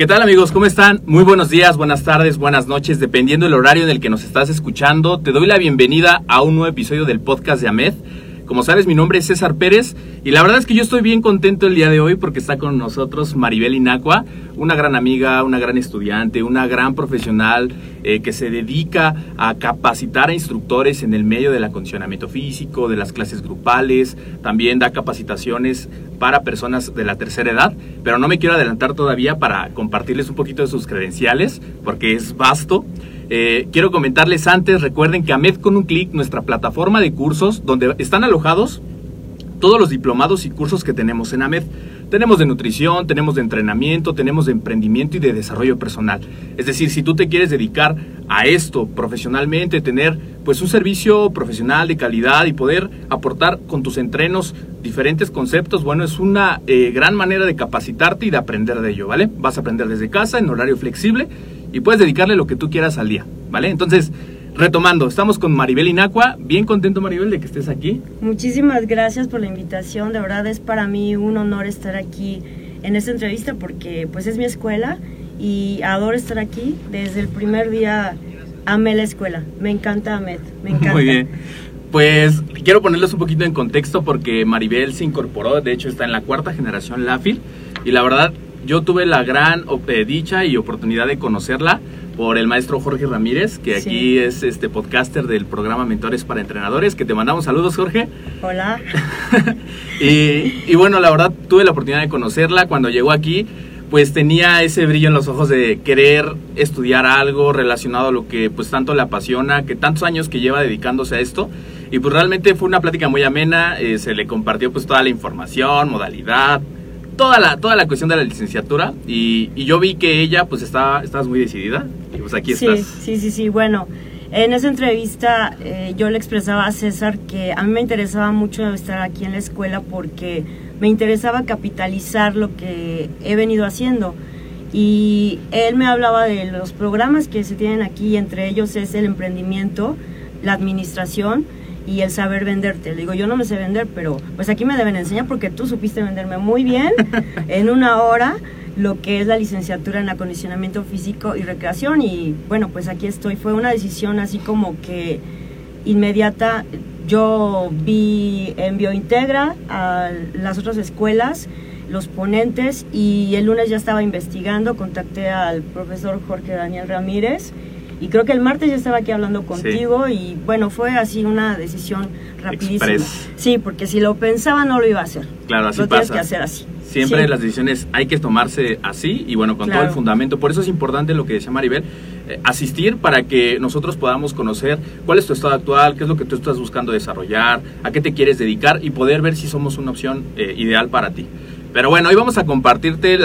¿Qué tal amigos? ¿Cómo están? Muy buenos días, buenas tardes, buenas noches, dependiendo del horario en el que nos estás escuchando. Te doy la bienvenida a un nuevo episodio del podcast de AMED. Como sabes, mi nombre es César Pérez y la verdad es que yo estoy bien contento el día de hoy porque está con nosotros Maribel Inacua, una gran amiga, una gran estudiante, una gran profesional eh, que se dedica a capacitar a instructores en el medio del acondicionamiento físico, de las clases grupales, también da capacitaciones para personas de la tercera edad, pero no me quiero adelantar todavía para compartirles un poquito de sus credenciales porque es vasto. Eh, quiero comentarles antes, recuerden que AMED con un clic, nuestra plataforma de cursos, donde están alojados todos los diplomados y cursos que tenemos en AMED. Tenemos de nutrición, tenemos de entrenamiento, tenemos de emprendimiento y de desarrollo personal. Es decir, si tú te quieres dedicar a esto profesionalmente, tener pues un servicio profesional de calidad y poder aportar con tus entrenos diferentes conceptos, bueno, es una eh, gran manera de capacitarte y de aprender de ello, ¿vale? Vas a aprender desde casa en horario flexible y puedes dedicarle lo que tú quieras al día, ¿vale? Entonces, retomando, estamos con Maribel Inacua, bien contento Maribel de que estés aquí. Muchísimas gracias por la invitación, de verdad es para mí un honor estar aquí en esta entrevista porque pues es mi escuela y adoro estar aquí, desde el primer día amé la escuela, me encanta AMED, me encanta. Muy bien. Pues quiero ponerles un poquito en contexto porque Maribel se incorporó, de hecho está en la cuarta generación LAFIL y la verdad yo tuve la gran eh, dicha y oportunidad de conocerla por el maestro Jorge Ramírez, que aquí es este podcaster del programa Mentores para Entrenadores, que te mandamos saludos, Jorge. Hola. y, y, bueno, la verdad tuve la oportunidad de conocerla cuando llegó aquí, pues tenía ese brillo en los ojos de querer estudiar algo relacionado a lo que pues tanto le apasiona, que tantos años que lleva dedicándose a esto. Y pues realmente fue una plática muy amena, eh, se le compartió pues toda la información, modalidad, toda la, toda la cuestión de la licenciatura y, y yo vi que ella pues estaba, estabas muy decidida y pues aquí sí, estás. Sí, sí, sí, bueno, en esa entrevista eh, yo le expresaba a César que a mí me interesaba mucho estar aquí en la escuela porque me interesaba capitalizar lo que he venido haciendo. Y él me hablaba de los programas que se tienen aquí, entre ellos es el emprendimiento, la administración y el saber venderte. Le digo, yo no me sé vender, pero pues aquí me deben enseñar porque tú supiste venderme muy bien en una hora lo que es la licenciatura en acondicionamiento físico y recreación y bueno, pues aquí estoy. Fue una decisión así como que inmediata. Yo vi en Biointegra a las otras escuelas, los ponentes y el lunes ya estaba investigando, contacté al profesor Jorge Daniel Ramírez y creo que el martes ya estaba aquí hablando contigo y bueno, fue así una decisión rapidísima. Express. Sí, porque si lo pensaba no lo iba a hacer. Claro, así lo tienes pasa. que hacer así. Siempre Sí. las decisiones hay que tomarse así y bueno, con todo el fundamento. Por eso es importante lo que decía Maribel, eh, asistir para que nosotros podamos conocer cuál es tu estado actual, qué es lo que tú estás buscando desarrollar, a qué te quieres dedicar y poder ver si somos una opción eh, ideal para ti. Pero bueno, hoy vamos a compartirte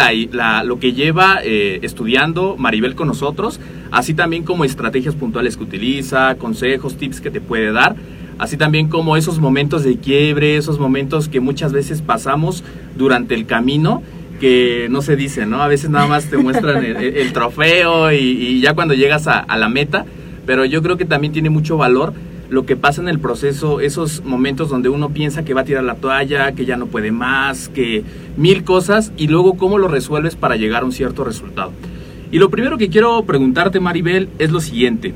lo que lleva eh, estudiando Maribel con nosotros, así también como estrategias puntuales que utiliza, consejos, tips que te puede dar, así también como esos momentos de quiebre, esos momentos que muchas veces pasamos durante el camino que no se dice, ¿no? A veces nada más te muestran el, trofeo y, y ya cuando llegas a la meta, pero yo creo que también tiene mucho valor lo que pasa en el proceso, esos momentos donde uno piensa que va a tirar la toalla, que ya no puede más, que mil cosas y luego cómo lo resuelves para llegar a un cierto resultado. Y lo primero que quiero preguntarte, Maribel, es lo siguiente.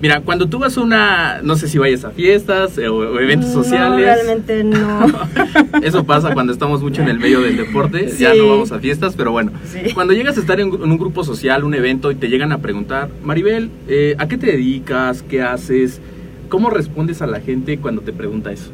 Mira, cuando tú vas a una, no sé si vayas a fiestas eh, o, o eventos No, sociales. realmente no. Eso pasa cuando estamos mucho en el medio del deporte, Sí. ya no vamos a fiestas, pero bueno. Sí. Cuando llegas a estar en, en un grupo social, un evento, y te llegan a preguntar, Maribel, eh, ¿a qué te dedicas? ¿Qué haces? ¿Cómo respondes a la gente cuando te pregunta eso?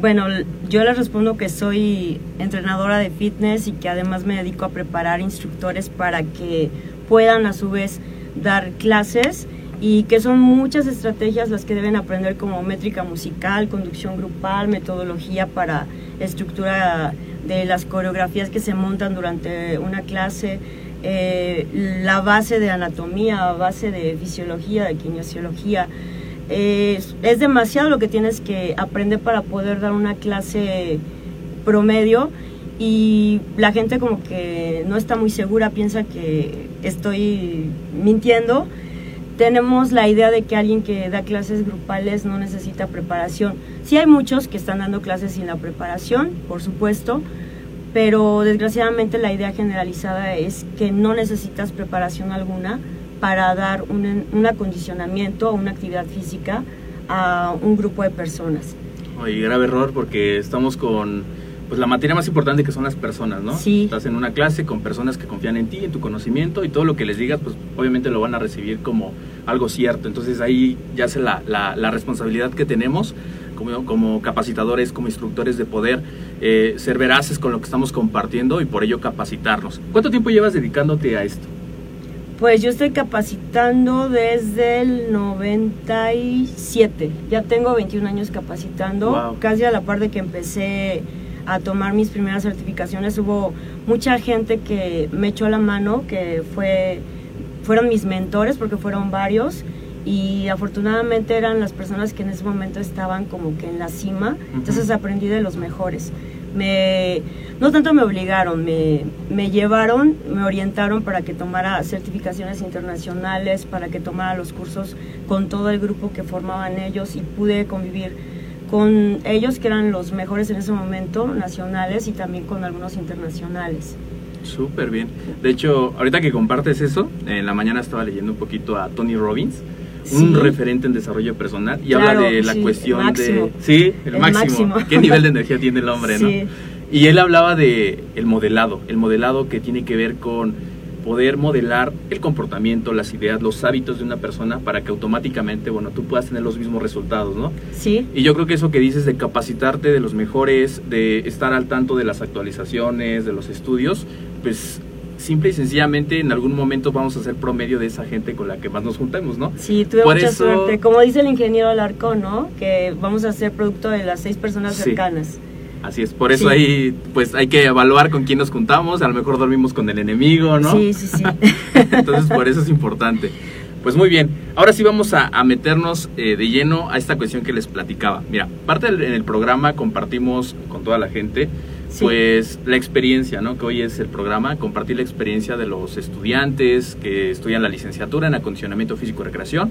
Bueno, yo les respondo que soy entrenadora de fitness y que además me dedico a preparar instructores para que puedan a su vez dar clases y que son muchas estrategias las que deben aprender como métrica musical, conducción grupal, metodología para estructura de las coreografías que se montan durante una clase, eh, la base de anatomía, base de fisiología, de kinesiología. Eh, es, demasiado lo que tienes que aprender para poder dar una clase promedio y la gente como que no está muy segura, piensa que estoy mintiendo. Tenemos la idea de que alguien que da clases grupales no necesita preparación. Sí hay muchos que están dando clases sin la preparación, por supuesto, pero desgraciadamente la idea generalizada es que no necesitas preparación alguna para dar un, un acondicionamiento o una actividad física a un grupo de personas. Oye, grave error porque estamos con pues la materia más importante que son las personas, ¿no? Sí. Estás en una clase con personas que confían en ti, en tu conocimiento y todo lo que les digas, pues obviamente lo van a recibir como algo cierto. Entonces ahí ya se la, la, la responsabilidad que tenemos como, como capacitadores, como instructores de poder eh, ser veraces con lo que estamos compartiendo y por ello capacitarnos. ¿Cuánto tiempo llevas dedicándote a esto? Pues yo estoy capacitando desde el 97. Ya tengo 21 años capacitando. Wow. Casi a la par de que empecé a tomar mis primeras certificaciones, hubo mucha gente que me echó la mano, que fue, fueron mis mentores, porque fueron varios. Y afortunadamente eran las personas que en ese momento estaban como que en la cima. Entonces aprendí de los mejores. Me, no tanto me obligaron, me, me llevaron, me orientaron para que tomara certificaciones internacionales, para que tomara los cursos con todo el grupo que formaban ellos y pude convivir con ellos que eran los mejores en ese momento, nacionales y también con algunos internacionales. Súper bien. De hecho, ahorita que compartes eso, en la mañana estaba leyendo un poquito a Tony Robbins, un referente en desarrollo personal, y Claro, habla de la sí, cuestión máximo. de... Sí, el, El máximo. máximo. ¿Qué nivel de energía tiene el hombre, Sí. no? Y él hablaba de el modelado, el modelado que tiene que ver con poder modelar el comportamiento, las ideas, los hábitos de una persona para que automáticamente, bueno, tú puedas tener los mismos resultados, ¿no? Sí, Y yo creo que eso que dices de capacitarte de los mejores, de estar al tanto de las actualizaciones, de los estudios, pues simple y sencillamente en algún momento vamos a ser promedio de esa gente con la que más nos juntemos, ¿no? sí, tuve Por mucha eso- suerte. Como dice el ingeniero Alarcón, ¿no? Que vamos a ser producto de las seis personas Sí. cercanas. Así es, por eso Sí. ahí pues hay que evaluar con quién nos juntamos, a lo mejor dormimos con el enemigo, ¿no? Sí, sí, sí. Entonces por eso es importante. Pues muy bien, ahora sí vamos a, a meternos eh, de lleno a esta cuestión que les platicaba. Mira, parte del en el programa compartimos con toda la gente Pues la experiencia, ¿no? Que hoy es el programa, compartir la experiencia de los estudiantes que estudian la licenciatura en acondicionamiento físico y recreación.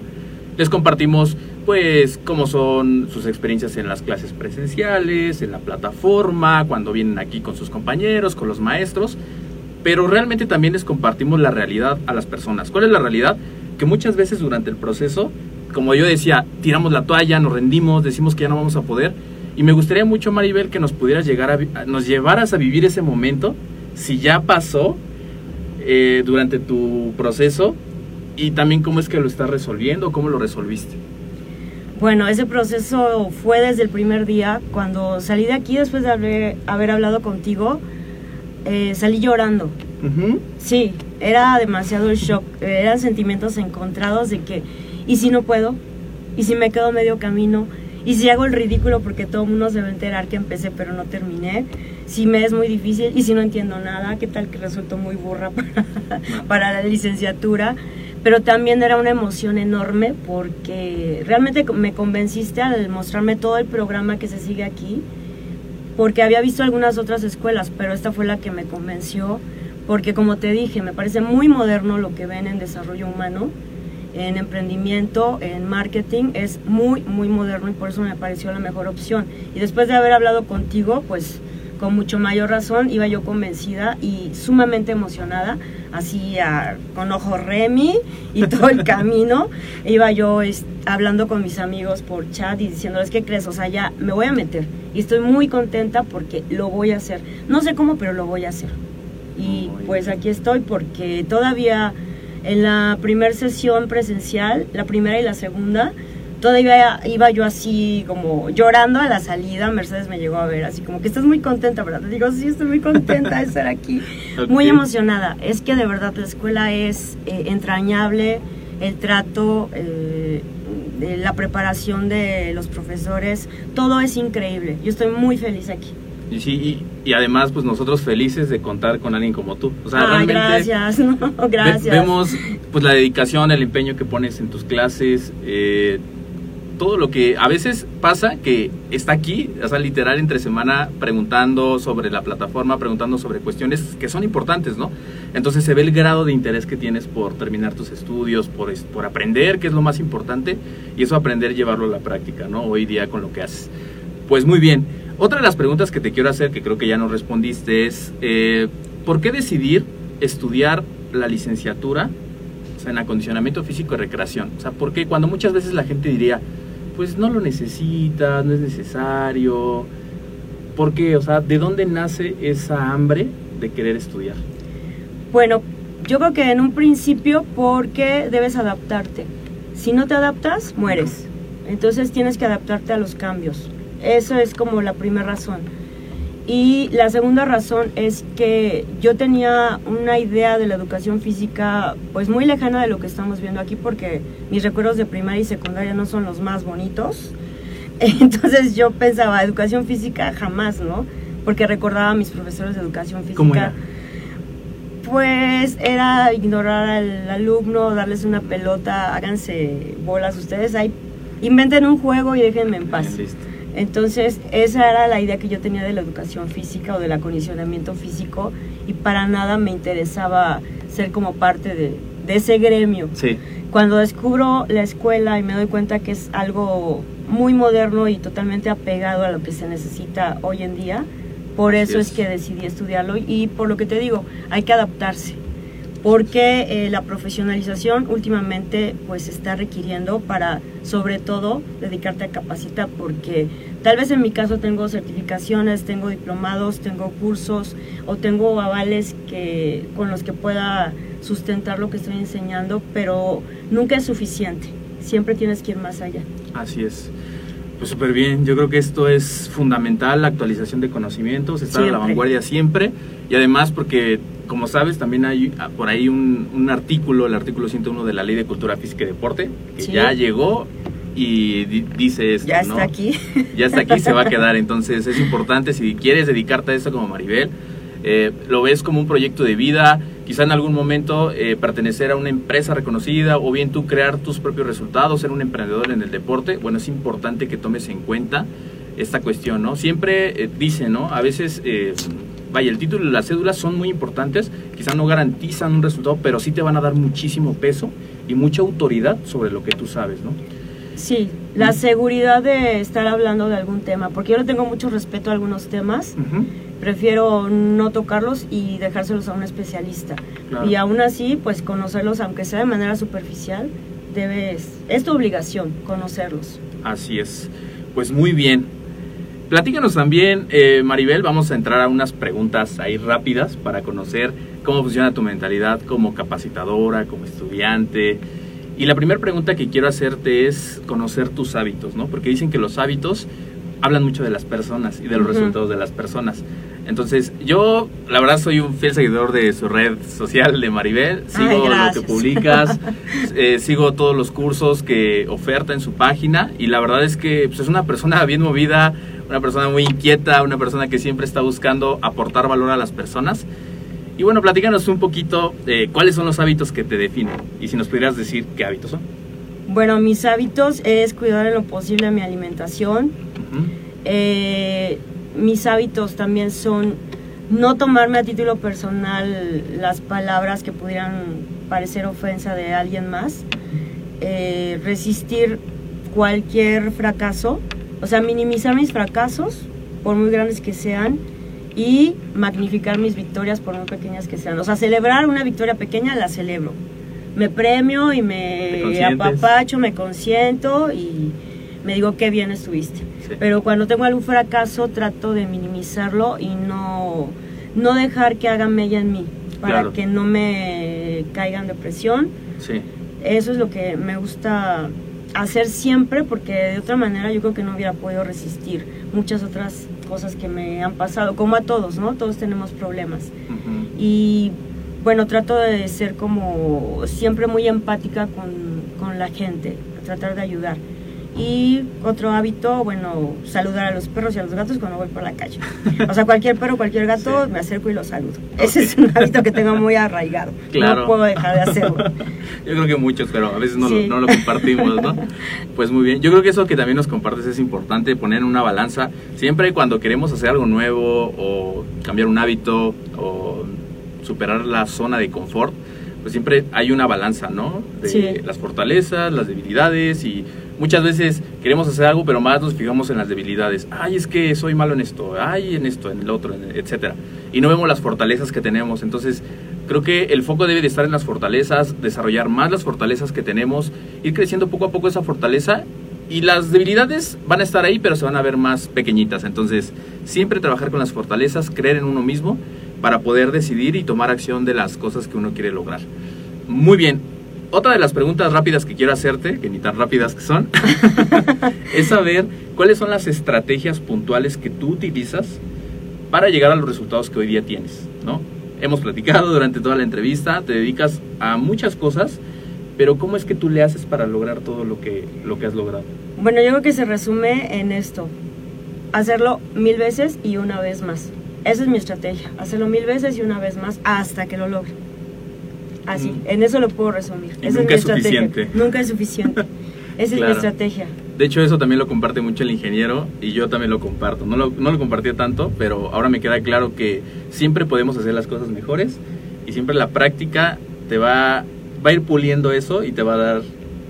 Les compartimos pues cómo son sus experiencias en las clases presenciales, en la plataforma, cuando vienen aquí con sus compañeros, con los maestros, pero realmente también les compartimos la realidad a las personas. ¿Cuál es la realidad? Que muchas veces durante el proceso, como yo decía, tiramos la toalla, nos rendimos, decimos que ya no vamos a poder. Y me gustaría mucho, Maribel, que nos pudieras llegar a, nos llevaras a vivir ese momento, si ya pasó eh, durante tu proceso, y también cómo es que lo estás resolviendo, cómo lo resolviste. Bueno, ese proceso fue desde el primer día. Cuando salí de aquí, después de haber, haber hablado contigo, eh, salí llorando. Sí, era demasiado el shock. Eran sentimientos encontrados de que, ¿y si no puedo? ¿Y si me quedo medio camino? Y si hago el ridículo porque todo el mundo se va a enterar que empecé pero no terminé, si me es muy difícil y si no entiendo nada, qué tal que resulto muy burra para, para la licenciatura. Pero también era una emoción enorme porque realmente me convenciste al mostrarme todo el programa que se sigue aquí, porque había visto algunas otras escuelas, pero esta fue la que me convenció, porque como te dije, me parece muy moderno lo que ven en desarrollo humano en emprendimiento, en marketing, es muy, muy moderno y por eso me pareció la mejor opción. Y después de haber hablado contigo, pues con mucho mayor razón iba yo convencida y sumamente emocionada, así con ojo Remy y todo el camino, iba yo hablando con mis amigos por chat y diciéndoles, ¿qué crees? O sea, ya me voy a meter y estoy muy contenta porque lo voy a hacer. No sé cómo, pero lo voy a hacer. Y pues aquí estoy porque todavía en la primera sesión presencial, la primera y la segunda, todavía iba yo así como llorando a la salida, Mercedes me llegó a ver así como que estás muy contenta, ¿verdad? Digo, sí, estoy muy contenta de estar aquí, muy emocionada. Es que de verdad la escuela es eh, entrañable, el trato, eh, la preparación de los profesores, todo es increíble. Yo estoy muy feliz aquí. Y sí, y, además, pues nosotros felices de contar con alguien como tú. O sea, realmente gracias, no, gracias. vemos pues la dedicación, el empeño que pones en tus clases, eh, todo lo que a veces pasa que está aquí, o sea, literal entre semana preguntando sobre la plataforma, preguntando sobre cuestiones que son importantes, ¿no? Entonces se ve el grado de interés que tienes por terminar tus estudios, por, por aprender, que es lo más importante, y eso aprender llevarlo a la práctica, ¿no? Hoy día con lo que haces. Pues muy bien. Otra de las preguntas que te quiero hacer, que creo que ya no respondiste, es eh, ¿por qué decidir estudiar la licenciatura en acondicionamiento físico y recreación? O sea, ¿por qué cuando muchas veces la gente diría, pues no lo necesitas, no es necesario? ¿Por qué? O sea, ¿de dónde nace esa hambre de querer estudiar? Bueno, yo creo que en un principio porque debes adaptarte. Si no te adaptas, mueres. Entonces tienes que adaptarte a los cambios. Eso es como la primera razón. Y la segunda razón es que yo tenía una idea de la educación física pues muy lejana de lo que estamos viendo aquí porque mis recuerdos de primaria y secundaria no son los más bonitos. Entonces yo pensaba, educación física jamás, ¿no? Porque recordaba a mis profesores de educación física. ¿Cómo era? Pues era ignorar al alumno, darles una pelota, háganse bolas ustedes ahí, inventen un juego y déjenme en paz. Entonces, esa era la idea que yo tenía de la educación física o del acondicionamiento físico y para nada me interesaba ser como parte de, ese gremio. Sí. Cuando descubro la escuela y me doy cuenta que es algo muy moderno y totalmente apegado a lo que se necesita hoy en día, por eso es. es que decidí estudiarlo y por lo que te digo, hay que adaptarse porque eh, la profesionalización últimamente pues está requiriendo para sobre todo dedicarte a capacitar porque tal vez en mi caso tengo certificaciones, tengo diplomados, tengo cursos o tengo avales que con los que pueda sustentar lo que estoy enseñando, pero nunca es suficiente. Siempre tienes que ir más allá. Así es. Pues súper bien, yo creo que esto es fundamental, la actualización de conocimientos, estar a la vanguardia siempre y además porque, como sabes, también hay ah, por ahí un, artículo, el artículo 101 de la Ley de Cultura Física y Deporte, que ya llegó y dice esto, Ya está aquí. Ya está aquí, se va a quedar, entonces es importante, si quieres dedicarte a esto como Maribel, eh, lo ves como un proyecto de vida, quizá en algún momento eh, pertenecer a una empresa reconocida o bien tú crear tus propios resultados, ser un emprendedor en el deporte, bueno, es importante que tomes en cuenta esta cuestión, ¿no? Siempre eh, dicen, ¿no? A veces, vaya, el título y la cédula son muy importantes, quizá no garantizan un resultado, pero sí te van a dar muchísimo peso y mucha autoridad sobre lo que tú sabes, ¿no? Sí, la seguridad de estar hablando de algún tema, porque yo no tengo mucho respeto a algunos temas prefiero no tocarlos y dejárselos a un especialista. Y aún así, pues conocerlos, aunque sea de manera superficial, debes, es tu obligación conocerlos. Así es. Pues muy bien. Platícanos también, eh, Maribel, vamos a entrar a unas preguntas ahí rápidas para conocer cómo funciona tu mentalidad como capacitadora, como estudiante. Y la primera pregunta que quiero hacerte es conocer tus hábitos, ¿no? Porque dicen que los hábitos hablan mucho de las personas y de los resultados de las personas. Entonces, yo la verdad soy un fiel seguidor de su red social de Maribel, sigo Ay, lo que publicas, eh, sigo todos los cursos que oferta en su página y la verdad es que pues, es una persona bien movida, una persona muy inquieta, una persona que siempre está buscando aportar valor a las personas. Y bueno, platícanos un poquito eh, cuáles son los hábitos que te definen y si nos pudieras decir qué hábitos son. Bueno, mis hábitos es cuidar en lo posible mi alimentación. Ujú. Eh, mis hábitos también son no tomarme a título personal las palabras que pudieran parecer ofensa de alguien más. Eh, resistir cualquier fracaso. O sea, minimizar mis fracasos, por muy grandes que sean, y magnificar mis victorias, por muy pequeñas que sean. O sea, celebrar una victoria pequeña, la celebro. Me premio y ¿Te me apapacho, me consiento y me digo qué bien estuviste. Sí. Pero cuando tengo algún fracaso, trato de minimizarlo y no, no dejar que haga mella en mí, para Claro. que no me caiga en depresión. Sí, Eso es lo que me gusta hacer siempre porque de otra manera yo creo que no hubiera podido resistir muchas otras cosas que me han pasado, como a todos, ¿no? Todos tenemos problemas. Y bueno, trato de ser como siempre muy empática con, con la gente, tratar de ayudar. Y otro hábito, bueno, saludar a los perros y a los gatos cuando voy por la calle. O sea, cualquier perro, cualquier gato, Sí. me acerco y lo saludo. Ese es un hábito que tengo muy arraigado. Claro. No puedo dejar de hacerlo. Yo creo que muchos, pero a veces no, Sí. lo, no lo compartimos, ¿no? Pues muy bien. Yo creo que eso que también nos compartes es importante, poner en una balanza. Siempre cuando queremos hacer algo nuevo o cambiar un hábito o superar la zona de confort, pues siempre hay una balanza, ¿no? De Sí. las fortalezas, las debilidades y muchas veces queremos hacer algo, pero más nos fijamos en las debilidades. Ay, es que soy malo en esto, ay, en esto, en el otro, etcétera. Y no vemos las fortalezas que tenemos. Entonces, creo que el foco debe de estar en las fortalezas, desarrollar más las fortalezas que tenemos, ir creciendo poco a poco esa fortaleza y las debilidades van a estar ahí, pero se van a ver más pequeñitas. Entonces, siempre trabajar con las fortalezas, creer en uno mismo para poder decidir y tomar acción de las cosas que uno quiere lograr. Muy bien. Otra de las preguntas rápidas que quiero hacerte, que ni tan rápidas que son, es saber cuáles son las estrategias puntuales que tú utilizas para llegar a los resultados que hoy día tienes, ¿no? Hemos platicado durante toda la entrevista, te dedicas a muchas cosas, pero ¿cómo es que tú le haces para lograr todo lo que, lo que has logrado? Bueno, yo creo que se resume en esto. Hacerlo mil veces y una vez más. Esa es mi estrategia. Hacerlo mil veces y una vez más hasta que lo logre. Así, Mm. en eso lo puedo resumir. Y Esa nunca mi es estrategia. suficiente. Nunca es suficiente. Esa Claro. es mi estrategia. De hecho, eso también lo comparte mucho el ingeniero y yo también lo comparto. No lo, no lo compartí tanto, pero ahora me queda claro que siempre podemos hacer las cosas mejores y siempre la práctica te va, va a ir puliendo eso y te va a dar...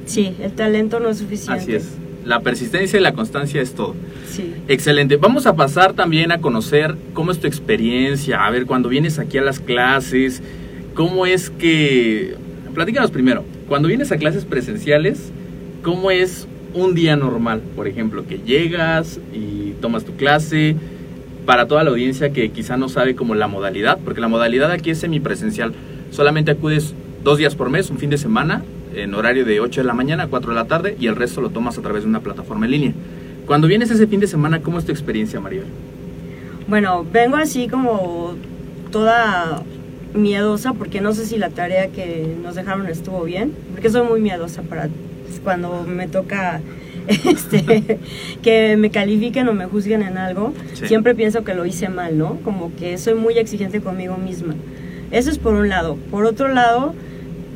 Sí, el talento no es suficiente. Así es. La persistencia y la constancia es todo. Sí. Excelente. Vamos a pasar también a conocer cómo es tu experiencia, a ver, cuando vienes aquí a las clases, cómo es que... Platícanos primero, cuando vienes a clases presenciales, ¿cómo es un día normal? Por ejemplo, que llegas y tomas tu clase, para toda la audiencia que quizá no sabe como la modalidad, porque la modalidad aquí es semipresencial, solamente acudes dos días por mes, un fin de semana, en horario de 8 de la mañana a 4 de la tarde, y el resto lo tomas a través de una plataforma en línea. Cuando vienes ese fin de semana, ¿cómo es tu experiencia, Maribel? Bueno, vengo así como toda miedosa porque no sé si la tarea que nos dejaron estuvo bien, porque soy muy miedosa para cuando me toca este, que me califiquen o me juzguen en algo, Sí. siempre pienso que lo hice mal, ¿no? Como que soy muy exigente conmigo misma. Eso es por un lado. Por otro lado,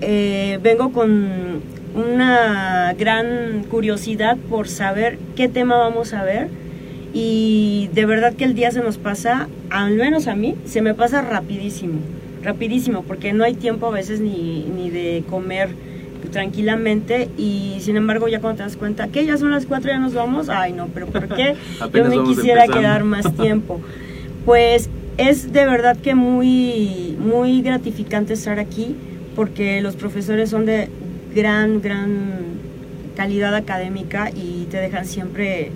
eh, vengo con una gran curiosidad por saber qué tema vamos a ver y de verdad que el día se nos pasa, al menos a mí, se me pasa rapidísimo, rapidísimo, porque no hay tiempo a veces ni, ni de comer tranquilamente y sin embargo ya cuando te das cuenta que ya son las cuatro ya nos vamos, ay no, pero ¿por qué? Yo me quisiera empezando. quedar más tiempo. Pues es de verdad que muy, muy gratificante estar aquí porque los profesores son de gran, gran calidad académica y te dejan siempre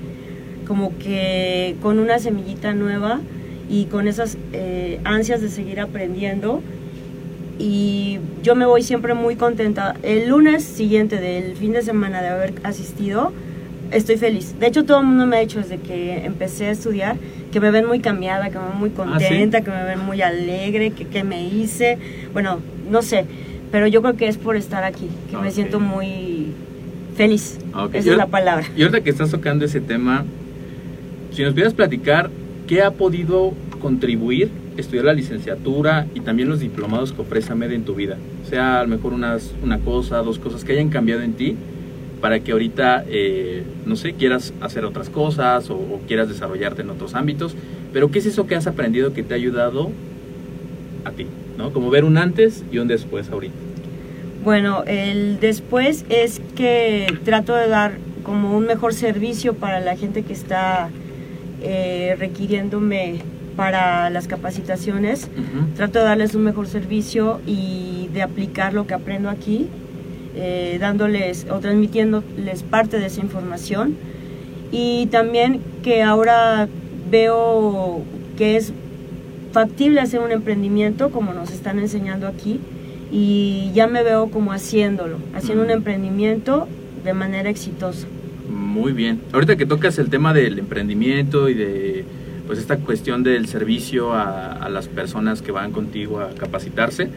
como que con una semillita nueva y con esas eh, ansias de seguir aprendiendo. Y yo me voy siempre muy contenta. El lunes siguiente del fin de semana de haber asistido, estoy feliz. De hecho, todo el mundo me ha dicho desde que empecé a estudiar que me ven muy cambiada, que me ven muy Ah, ¿sí? contenta, que me ven muy alegre, que, que me hice. Bueno, no sé, pero yo creo que es por estar aquí, que me Ok. siento muy feliz. Ok. Esa Y es la palabra. Y ahorita que estás tocando ese tema, si nos pudieras platicar qué ha podido contribuir estudiar la licenciatura y también los diplomados que ofrece AMED en tu vida. Sea a lo mejor unas, una cosa, dos cosas que hayan cambiado en ti para que ahorita, eh, no sé, quieras hacer otras cosas o, o quieras desarrollarte en otros ámbitos. Pero ¿qué es eso que has aprendido que te ha ayudado a ti? ¿no? Como ver un antes y un después ahorita. Bueno, el después es que trato de dar como un mejor servicio para la gente que está eh, requiriéndome para las capacitaciones. Trato de darles un mejor servicio y de aplicar lo que aprendo aquí, eh, dándoles o transmitiéndoles parte de esa información. Y también que ahora veo que es factible hacer un emprendimiento como nos están enseñando aquí y ya me veo como haciéndolo, haciendo un emprendimiento de manera exitosa. Muy bien. Ahorita que tocas el tema del emprendimiento y de pues esta cuestión del servicio a, las personas que van contigo a capacitarse,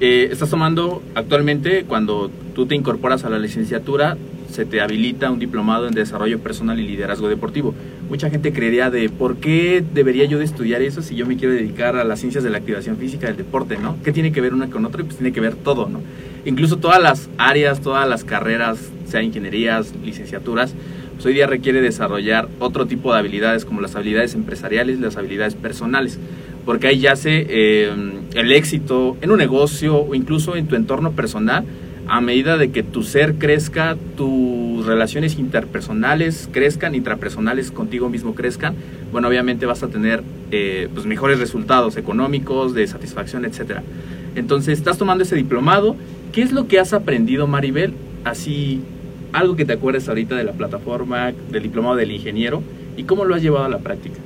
eh, estás tomando actualmente cuando tú te incorporas a la licenciatura se te habilita un diplomado en desarrollo personal y liderazgo deportivo. Mucha gente creería de por qué debería yo de estudiar eso si yo me quiero dedicar a las ciencias de la activación física del deporte, ¿no? ¿Qué tiene que ver una con otra? Pues tiene que ver todo, ¿no? Incluso todas las áreas, todas las carreras, sea ingenierías, licenciaturas, pues hoy día requiere desarrollar otro tipo de habilidades como las habilidades empresariales las habilidades personales, porque ahí yace eh, el éxito en un negocio o incluso en tu entorno personal a medida de que tu ser crezca, tus relaciones interpersonales crezcan, intrapersonales contigo mismo crezcan, bueno, obviamente vas a tener eh, pues mejores resultados económicos, de satisfacción, etcétera. Entonces, estás tomando ese diplomado. ¿Qué es lo que has aprendido, Maribel? Así, algo que te acuerdes ahorita de la plataforma, del diplomado del ingeniero, y cómo lo has llevado a la práctica.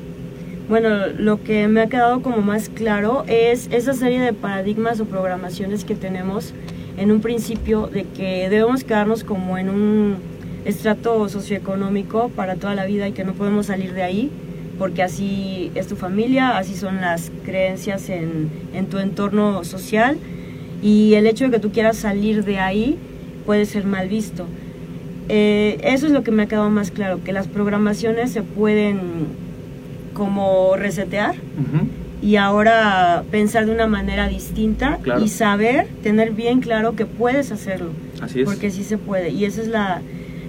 Bueno, lo que me ha quedado como más claro es esa serie de paradigmas o programaciones que tenemos en un principio de que debemos quedarnos como en un estrato socioeconómico para toda la vida y que no podemos salir de ahí porque así es tu familia, así son las creencias en, en tu entorno social y el hecho de que tú quieras salir de ahí puede ser mal visto. Eh, eso es lo que me ha quedado más claro, que las programaciones se pueden como resetear y ahora pensar de una manera distinta Claro. y saber, tener bien claro que puedes hacerlo, Así es. porque sí se puede. Y esa es la,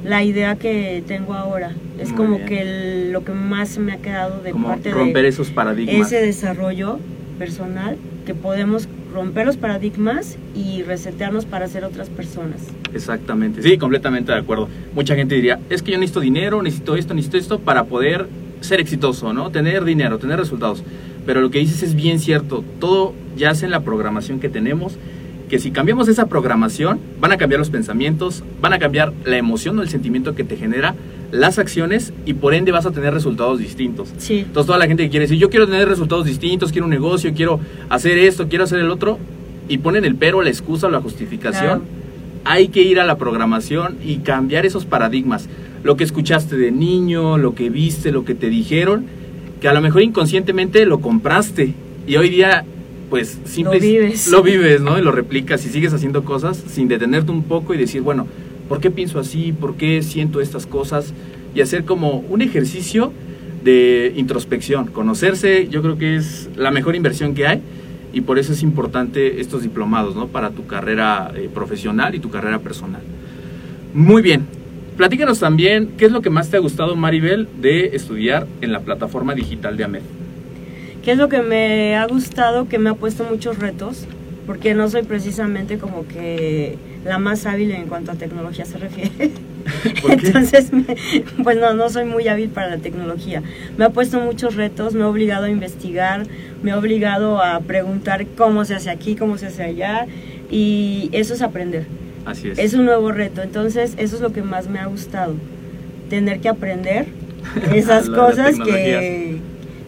la idea que tengo ahora. Es Muy como bien. que el- lo que más me ha quedado de Como parte romper de esos paradigmas. ese desarrollo personal, que podemos romper los paradigmas y resetearnos para ser otras personas. Exactamente, sí, completamente de acuerdo. Mucha gente diría, es que yo necesito dinero, necesito esto, necesito esto para poder ser exitoso, ¿no? Tener dinero, tener resultados. Pero lo que dices es bien cierto, todo yace en la programación que tenemos, que si cambiamos esa programación, van a cambiar los pensamientos, van a cambiar la emoción o el sentimiento que te genera, las acciones y por ende vas a tener resultados distintos. Sí, Entonces toda la gente que quiere decir, yo quiero tener resultados distintos, quiero un negocio, quiero hacer esto, quiero hacer el otro, y ponen el pero, la excusa o la justificación, Claro. hay que ir a la programación y cambiar esos paradigmas. Lo que escuchaste de niño, lo que viste, lo que te dijeron, que a lo mejor inconscientemente lo compraste y hoy día pues simple Lo vives. lo vives, ¿no? Y lo replicas y sigues haciendo cosas sin detenerte un poco y decir, bueno, ¿por qué pienso así? ¿Por qué siento estas cosas? Y hacer como un ejercicio de introspección. Conocerse yo creo que es la mejor inversión que hay y por eso es importante estos diplomados, ¿no? Para tu carrera eh, profesional y tu carrera personal. Muy bien. Platícanos también qué es lo que más te ha gustado, Maribel, de estudiar en la plataforma digital de AMED. ¿Qué es lo que me ha gustado? Que me ha puesto muchos retos, porque no soy precisamente como que la más hábil en cuanto a tecnología se refiere. ¿Por qué? Entonces, me- pues no, no soy muy hábil para la tecnología. Me ha puesto muchos retos, me ha obligado a investigar, me ha obligado a preguntar cómo se hace aquí, cómo se hace allá, y eso es aprender. Así es. Es un nuevo reto, entonces eso es lo que más me ha gustado, tener que aprender esas cosas que,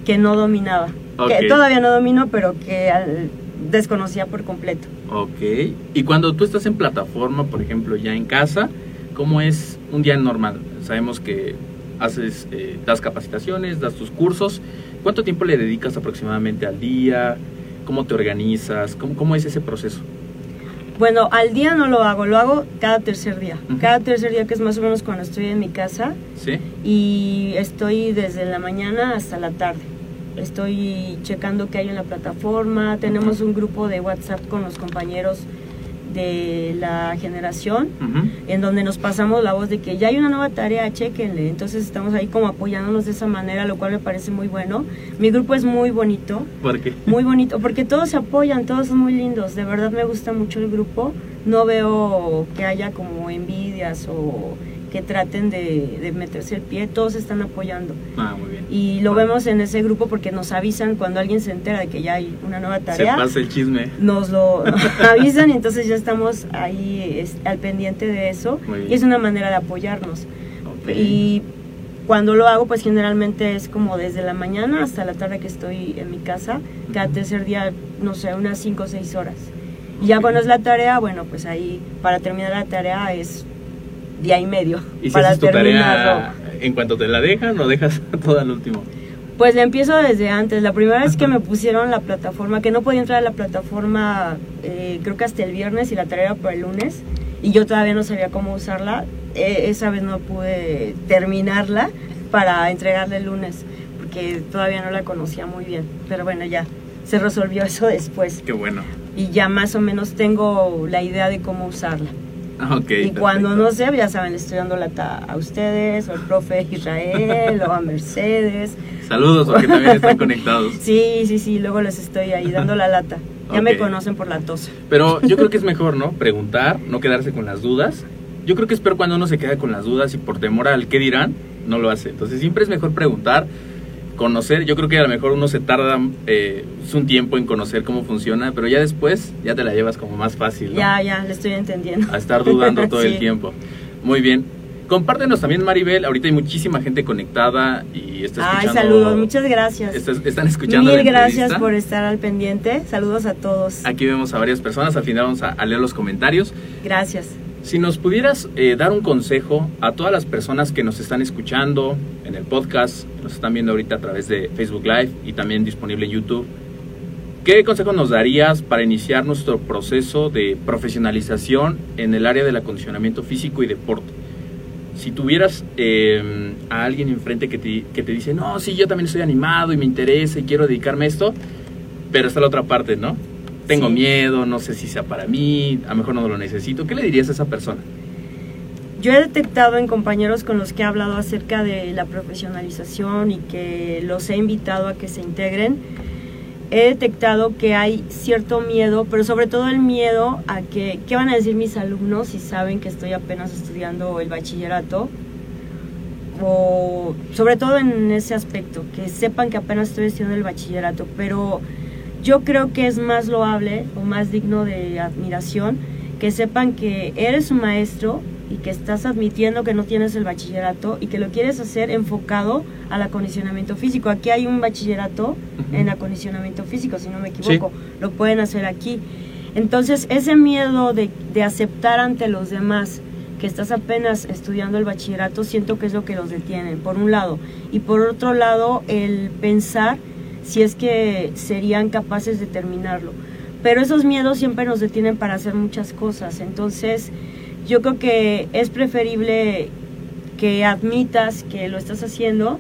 que no dominaba, que todavía no domino, pero que al- desconocía por completo. Ok. Y cuando tú estás en plataforma, por ejemplo, ya en casa, ¿cómo es un día normal? sabemos que haces, eh, das capacitaciones, das tus cursos. ¿Cuánto tiempo le dedicas aproximadamente al día? ¿Cómo te organizas? ¿Cómo, cómo es ese proceso? Bueno, al día no lo hago, lo hago cada tercer día. Cada tercer día que es más o menos cuando estoy en mi casa ¿Sí? y estoy desde la mañana hasta la tarde. Estoy checando qué hay en la plataforma. Tenemos un grupo de WhatsApp con los compañeros de la generación en donde nos pasamos la voz de que ya hay una nueva tarea, chequenle. Entonces estamos ahí como apoyándonos de esa manera, lo cual me parece muy bueno. Mi grupo es muy bonito, ¿Por qué? muy bonito, porque todos se apoyan, todos son muy lindos. De verdad me gusta mucho el grupo. No veo que haya como envidias o que traten de, de meterse el pie, todos están apoyando. Ah, muy bien. Y lo vemos en ese grupo porque nos avisan cuando alguien se entera de que ya hay una nueva Se tarea pasa el chisme. nos lo avisan y entonces ya estamos ahí es- al pendiente de eso y es una manera de apoyarnos. Ok. Y cuando lo hago pues generalmente es como desde la mañana hasta la tarde que estoy en mi casa, cada tercer día, no sé, unas 5 o 6 horas. Y ya cuando es la tarea, bueno, pues ahí para terminar la tarea es día y medio ¿Y si para haces tu terminarlo. tarea en cuanto te la dejan o dejas todo al último? Pues le empiezo desde antes. La primera vez que me pusieron la plataforma, que no podía entrar a la plataforma, eh, creo que hasta el viernes y la tarea era para el lunes, y yo todavía no sabía cómo usarla. eh, esa vez no pude terminarla para entregarla el lunes, porque todavía no la conocía muy bien. Pero bueno, ya se resolvió eso después. Qué bueno. Y ya más o menos tengo la idea de cómo usarla. Ah, Ok. y cuando perfecto. no sé, ya saben, le estoy dando lata a ustedes, o al profe Israel, o a Mercedes. Saludos porque también están conectados. Sí, sí, sí, luego les estoy ahí dando la lata. Ya me conocen por la tos. Pero yo creo que es mejor, ¿no? Preguntar, no quedarse con las dudas. Yo creo que es peor cuando uno se queda con las dudas y por temor al qué dirán, no lo hace. Entonces siempre es mejor preguntar, conocer. Yo creo que a lo mejor uno se tarda eh, un tiempo en conocer cómo funciona, pero ya después ya te la llevas como más fácil, ¿no? Ya, ya, le estoy entendiendo. A estar dudando todo el tiempo. Muy bien. Compártenos también, Maribel. Ahorita hay muchísima gente conectada y está Ay, escuchando. saludos, muchas gracias. están escuchando Mil gracias por estar al pendiente. Saludos a todos. Aquí vemos a varias personas. Al final vamos a- a leer los comentarios. Gracias. Si nos pudieras eh, dar un consejo a todas las personas que nos están escuchando en el podcast, nos están viendo ahorita a través de Facebook Live y también disponible en YouTube, ¿qué consejo nos darías para iniciar nuestro proceso de profesionalización en el área del acondicionamiento físico y deporte? Si tuvieras eh, a alguien enfrente que te, que te dice, no, sí, yo también estoy animado y me interesa y quiero dedicarme a esto, pero está la otra parte, ¿no? Tengo Sí. miedo, no sé si sea para mí, a lo mejor no lo necesito. ¿Qué le dirías a esa persona? Yo he detectado en compañeros con los que he hablado acerca de la profesionalización y que los he invitado a que se integren, he detectado que hay cierto miedo, pero sobre todo el miedo a que, ¿qué van a decir mis alumnos si saben que estoy apenas estudiando el bachillerato? O sobre todo en ese aspecto, que sepan que apenas estoy estudiando el bachillerato, pero yo creo que es más loable o más digno de admiración que sepan que eres un maestro y que estás admitiendo que no tienes el bachillerato y que lo quieres hacer enfocado al acondicionamiento físico. Aquí hay un bachillerato Ujú. en acondicionamiento físico, si no me equivoco. Lo pueden hacer aquí. Entonces, ese miedo de, de aceptar ante los demás que estás apenas estudiando el bachillerato, siento que es lo que los detiene, por un lado. Y por otro lado, el pensar si es que serían capaces de terminarlo. Pero esos miedos siempre nos detienen para hacer muchas cosas. Entonces, yo creo que es preferible que admitas que lo estás haciendo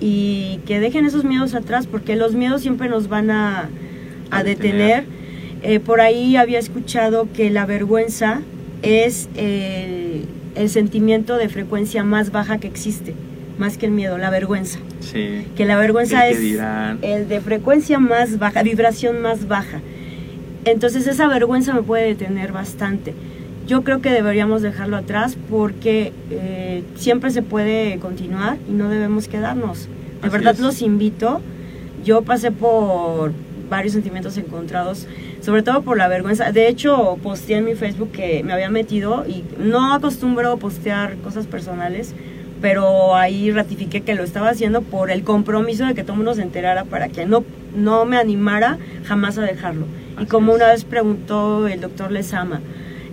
y que dejen esos miedos atrás, porque los miedos siempre nos van a, a A detener. Eh, por ahí había escuchado que la vergüenza es el, el sentimiento de frecuencia más baja que existe, más que el miedo, la vergüenza. Sí. Que la vergüenza El que es dirán. el de frecuencia más baja, vibración más baja. Entonces esa vergüenza me puede detener bastante. Yo creo que deberíamos dejarlo atrás porque eh, siempre se puede continuar y no debemos quedarnos. De Así verdad es. los invito. Yo pasé por varios sentimientos encontrados, sobre todo por la vergüenza. De hecho, posteé en mi Facebook que me había metido y no acostumbro postear cosas personales, pero ahí ratifiqué que lo estaba haciendo por el compromiso de que todo el mundo se enterara para que no, no me animara jamás a dejarlo. Y como es. una vez preguntó el doctor Lezama,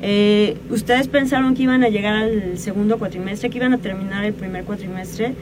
eh, ¿ustedes pensaron que iban a llegar al segundo cuatrimestre, que iban a terminar el primer cuatrimestre?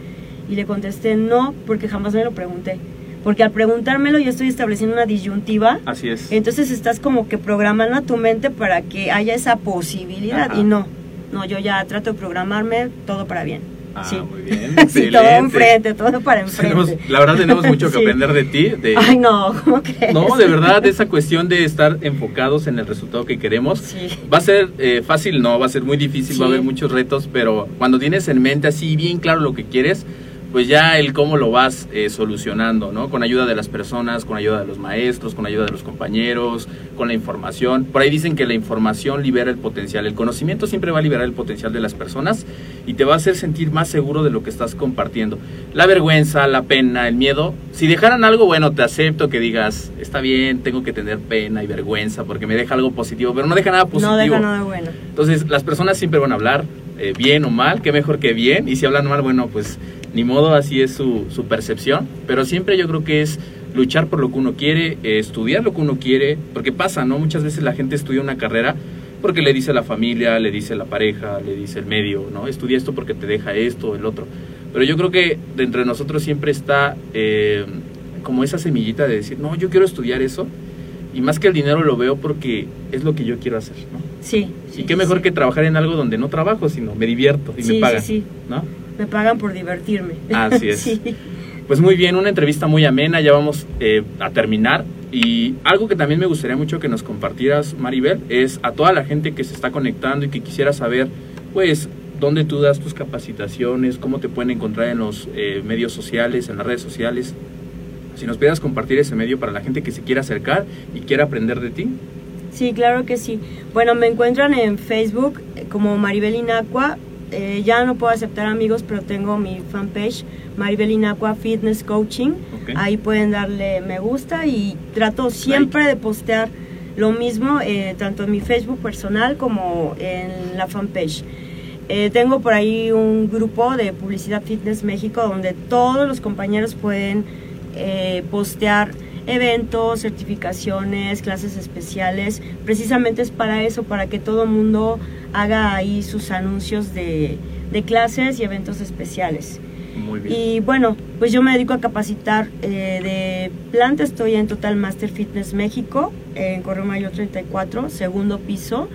Y le contesté no, porque jamás me lo pregunté. Porque al preguntármelo yo estoy estableciendo una disyuntiva. Así es. Entonces estás como que programando a tu mente para que haya esa posibilidad. Ajá. Y no, no, yo ya trato de programarme todo para bien. Ah, sí. muy bien. sí, todo enfrente, todo para enfrente. Tenemos- la verdad tenemos mucho que Sí. aprender de ti. De, Ay, no, ¿cómo crees? no, de verdad, esa cuestión de estar enfocados en el resultado que queremos. Sí. Va a ser eh, fácil, no, va a ser muy difícil, va a haber muchos retos, pero cuando tienes en mente así bien claro lo que quieres, pues ya el cómo lo vas eh, solucionando, ¿no? Con ayuda de las personas, con ayuda de los maestros, con ayuda de los compañeros, con la información. Por ahí dicen que la información libera el potencial, el conocimiento siempre va a liberar el potencial de las personas y te va a hacer sentir más seguro de lo que estás compartiendo. La vergüenza, la pena, el miedo, si dejaran algo bueno, te acepto que digas, está bien, tengo que tener pena y vergüenza porque me deja algo positivo, pero no deja nada positivo. No deja nada bueno. Entonces, las personas siempre van a hablar, eh, bien o mal, qué mejor que bien, y si hablan mal, bueno, pues ni modo, así es su, su percepción, pero siempre yo creo que es luchar por lo que uno quiere, eh, estudiar lo que uno quiere, porque pasa, ¿no? Muchas veces la gente estudia una carrera porque le dice la familia, le dice la pareja, le dice el medio, ¿no? Estudia esto porque te deja esto, el otro. Pero yo creo que dentro de nosotros siempre está eh, como esa semillita de decir, no, yo quiero estudiar eso, y más que el dinero lo veo porque es lo que yo quiero hacer, ¿no? Sí. y qué mejor que trabajar en algo donde no trabajo, sino me divierto y Sí, me pagan, sí, sí. ¿no? Me pagan por divertirme. Así es. Sí. Pues muy bien, una entrevista muy amena, ya vamos eh, a terminar. Y algo que también me gustaría mucho que nos compartieras, Maribel, es a toda la gente que se está conectando y que quisiera saber, pues, dónde tú das tus capacitaciones, cómo te pueden encontrar en los eh, medios sociales, en las redes sociales. Si nos pudieras compartir ese medio para la gente que se quiera acercar y quiera aprender de ti. Sí, claro que sí. Bueno, me encuentran en Facebook como Maribel Inacua. Eh, ya no puedo aceptar amigos, pero tengo mi fanpage Maribel Inacua Fitness Coaching. Ahí pueden darle me gusta y trato siempre de postear lo mismo, eh, tanto en mi Facebook personal como en la fanpage. Eh, tengo por ahí un grupo de Publicidad Fitness México donde todos los compañeros pueden postear eventos, certificaciones, clases especiales. Precisamente es para eso, para que todo mundo haga ahí sus anuncios de, de clases y eventos especiales. Muy bien. Y bueno, pues yo me dedico a capacitar eh, de planta, estoy en Total Master Fitness México, en Correo Mayor 34, segundo piso,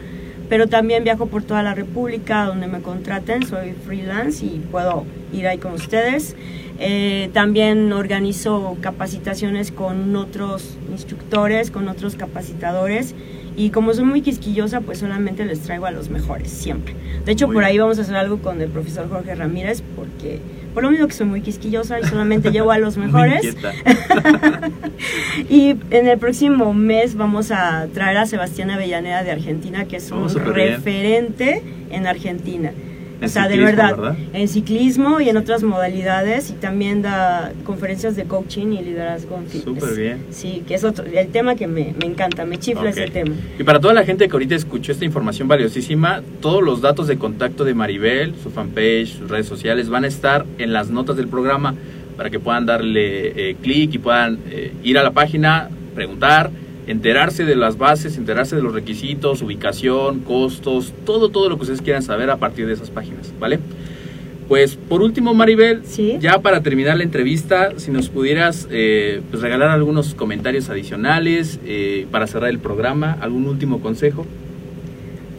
pero también viajo por toda la República donde me contraten, soy freelance y puedo ir ahí con ustedes. Eh, también organizo capacitaciones con otros instructores, con otros capacitadores y como soy muy quisquillosa, pues solamente les traigo a los mejores, siempre. De hecho, Muy por ahí vamos a hacer algo con el profesor Jorge Ramírez porque por lo mismo que soy muy quisquillosa y solamente llevo a los mejores. Y en el próximo mes vamos a traer a Sebastián Avellaneda de Argentina, que es Oh, un bien. referente en Argentina. En o sea, de verdad, ¿verdad? en ciclismo y en otras modalidades y también da conferencias de coaching y liderazgo en fitness. Súper bien. Sí, que es otro, el tema que me, me encanta, me chifla ese tema. Y para toda la gente que ahorita escuchó esta información valiosísima, todos los datos de contacto de Maribel, su fanpage, sus redes sociales van a estar en las notas del programa para que puedan darle eh, clic y puedan eh, ir a la página, preguntar, enterarse de las bases, enterarse de los requisitos, ubicación, costos, todo, todo lo que ustedes quieran saber a partir de esas páginas, ¿vale? Pues por último, Maribel, Sí. ya para terminar la entrevista, si nos pudieras eh, pues regalar algunos comentarios adicionales eh, para cerrar el programa, algún último consejo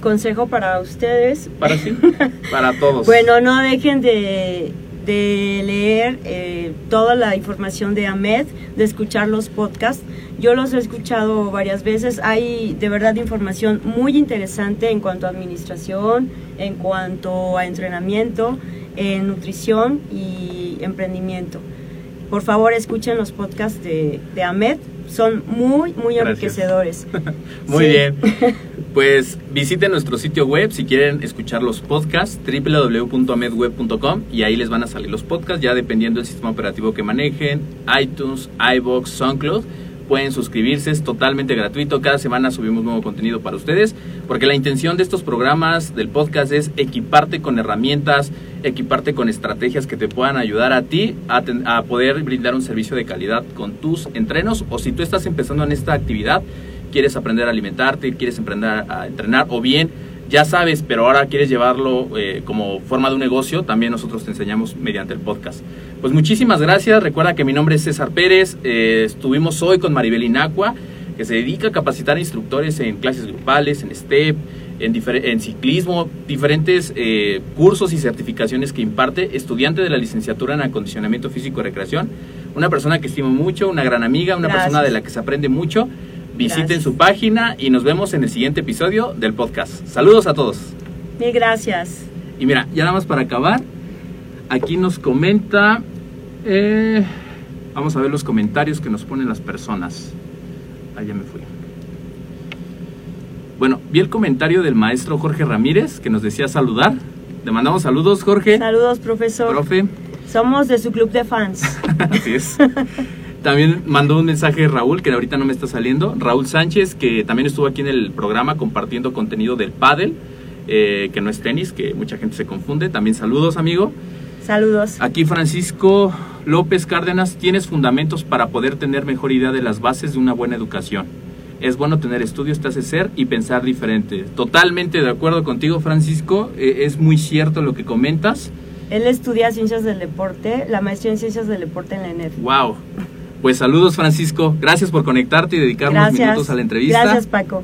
Consejo para ustedes. para sí, para todos. Bueno, no dejen de, de leer eh, toda la información de Ahmed, de escuchar los podcasts. Yo los he escuchado varias veces. Hay de verdad información muy interesante en cuanto a administración, en cuanto a entrenamiento, en nutrición y emprendimiento. Por favor, escuchen los podcasts de, de Ahmed. Son muy, muy Gracias. enriquecedores. Muy Sí. bien. Pues visiten nuestro sitio web si quieren escuchar los podcasts, www.amedweb.com y ahí les van a salir los podcasts ya dependiendo del sistema operativo que manejen, iTunes, iBox, SoundCloud. Pueden suscribirse, es totalmente gratuito. Cada semana subimos nuevo contenido para ustedes, porque la intención de estos programas del podcast es equiparte con herramientas, equiparte con estrategias que te puedan ayudar a ti a, ten- a poder brindar un servicio de calidad con tus entrenos o si tú estás empezando en esta actividad, quieres aprender a alimentarte, quieres aprender a entrenar o bien ya sabes, pero ahora quieres llevarlo eh, como forma de un negocio, también nosotros te enseñamos mediante el podcast. Pues muchísimas gracias. Recuerda que mi nombre es César Pérez. Eh, estuvimos hoy con Maribel Inacua, que se dedica a capacitar a instructores en clases grupales, en STEP, en, en ciclismo, diferentes eh, cursos y certificaciones que imparte, estudiante de la licenciatura en acondicionamiento físico y recreación. Una persona que estimo mucho, una gran amiga, una Gracias. persona de la que se aprende mucho. Visiten Gracias. su página y nos vemos en el siguiente episodio del podcast. Saludos a todos. Mil gracias. Y mira, ya nada más para acabar, aquí nos comenta, eh, vamos a ver los comentarios que nos ponen las personas. Ya me fui. Bueno, vi el comentario del maestro Jorge Ramírez que nos decía saludar. Le mandamos saludos, Jorge. Saludos, profesor. Profe. Somos de su club de fans. Así es. También mandó un mensaje Raúl, que ahorita no me está saliendo. Raúl Sánchez, que también estuvo aquí en el programa compartiendo contenido del pádel, eh, que no es tenis, que mucha gente se confunde. También saludos, amigo. Saludos. Aquí Francisco López Cárdenas, tienes fundamentos para poder tener mejor idea de las bases de una buena educación. Es bueno tener estudios, te hace ser y pensar diferente. Totalmente de acuerdo contigo, Francisco. Eh, es muy cierto lo que comentas. Él estudia Ciencias del Deporte, la maestría en Ciencias del Deporte en la ENEF. Wow. Pues saludos, Francisco. Gracias por conectarte y dedicar unos Gracias. minutos a la entrevista. Gracias, Paco.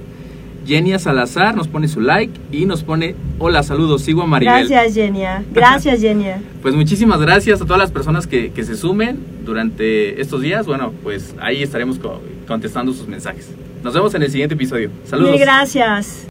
Genia Salazar nos pone su like y nos pone hola, saludos, sigo a Maribel. Gracias, Genia. Gracias, Genia. Pues muchísimas gracias a todas las personas que, que se sumen durante estos días. Bueno, pues ahí estaremos co- contestando sus mensajes. Nos vemos en el siguiente episodio. Saludos. Mil gracias.